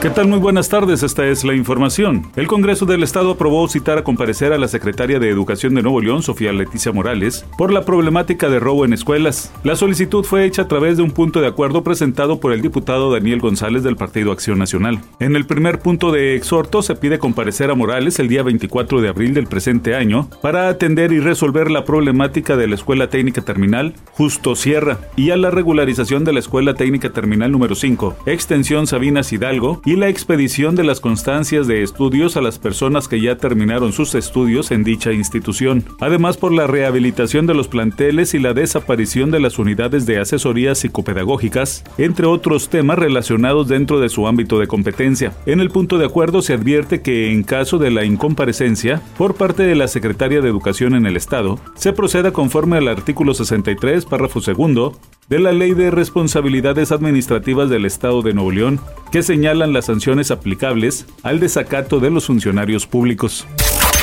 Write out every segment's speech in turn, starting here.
¿Qué tal? Muy buenas tardes, esta es la información. El Congreso del Estado aprobó citar a comparecer a la secretaria de Educación de Nuevo León, Sofía Leticia Morales, por la problemática de robo en escuelas. La solicitud fue hecha a través de un punto de acuerdo presentado por el diputado Daniel González del Partido Acción Nacional. En el primer punto de exhorto se pide comparecer a Morales el día 24 de abril del presente año para atender y resolver la problemática de la Escuela Técnica Terminal Justo Sierra y a la regularización de la Escuela Técnica Terminal número 5, extensión Sabinas Hidalgo la expedición de las constancias de estudios a las personas que ya terminaron sus estudios en dicha institución. Además, por la rehabilitación de los planteles y la desaparición de las unidades de asesorías psicopedagógicas, entre otros temas relacionados dentro de su ámbito de competencia. En el punto de acuerdo se advierte que en caso de la incomparecencia por parte de la Secretaria de Educación en el Estado, se proceda conforme al artículo 63, párrafo segundo, de la Ley de Responsabilidades Administrativas del Estado de Nuevo León, que señalan las sanciones aplicables al desacato de los funcionarios públicos.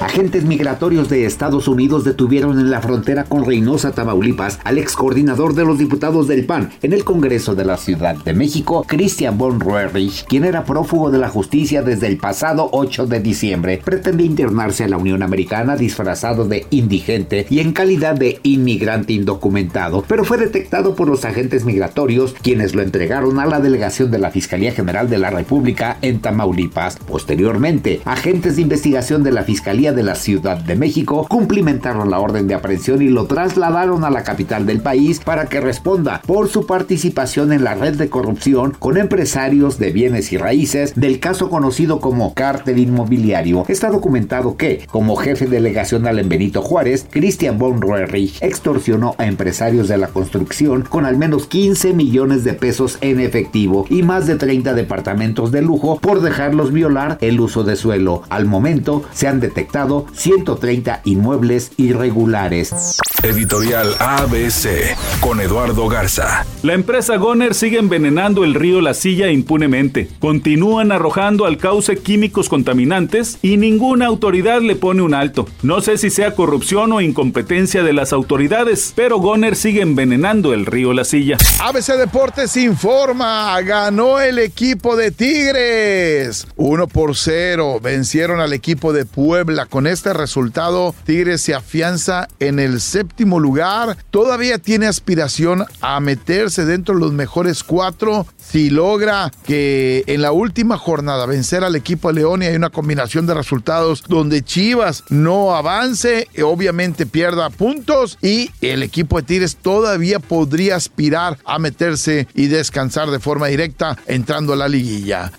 Agentes migratorios de Estados Unidos detuvieron en la frontera con Reynosa, Tamaulipas, al ex coordinador de los diputados del PAN en el Congreso de la Ciudad de México, Christian von Roerich, quien era prófugo de la justicia desde el pasado 8 de diciembre. Pretendía internarse a la Unión Americana disfrazado de indigente y en calidad de inmigrante indocumentado, pero fue detectado por los agentes migratorios, quienes lo entregaron a la delegación de la Fiscalía General de la República en Tamaulipas. Posteriormente, agentes de investigación de la Fiscalía de la Ciudad de México cumplimentaron la orden de aprehensión y lo trasladaron a la capital del país para que responda por su participación en la red de corrupción con empresarios de bienes y raíces del caso conocido como cártel inmobiliario. Está documentado que, como jefe delegacional en Benito Juárez, Christian von Roerich extorsionó a empresarios de la construcción con al menos 15 millones de pesos en efectivo y más de 30 departamentos de lujo por dejarlos violar el uso de suelo. Al momento se han detectado 130 inmuebles irregulares. Editorial ABC con Eduardo Garza. La empresa Goner sigue envenenando el río La Silla impunemente. Continúan arrojando al cauce químicos contaminantes y ninguna autoridad le pone un alto. No sé si sea corrupción o incompetencia de las autoridades, pero Goner sigue envenenando el río La Silla. ABC Deportes informa, ganó el equipo de Tigres. 1 por 0, vencieron al equipo de Puebla con este resultado, Tigres se afianza en el séptimo lugar. Todavía tiene aspiración a meterse dentro de los mejores cuatro si logra que en la última jornada vencer al equipo de León y hay una combinación de resultados donde Chivas no avance, obviamente pierda puntos y el equipo de Tigres todavía podría aspirar a meterse y descansar de forma directa entrando a la liguilla.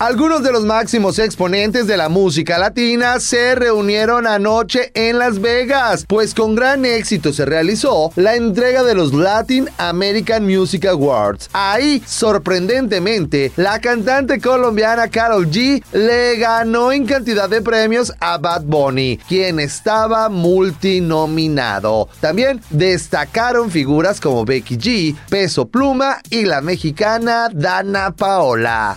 Algunos de los máximos exponentes de la música latina se reunieron anoche en Las Vegas, pues con gran éxito se realizó la entrega de los Latin American Music Awards. Ahí, sorprendentemente, la cantante colombiana Carol G le ganó en cantidad de premios a Bad Bunny, quien estaba multinominado. También destacaron figuras como Becky G, Peso Pluma y la mexicana Dana Paola.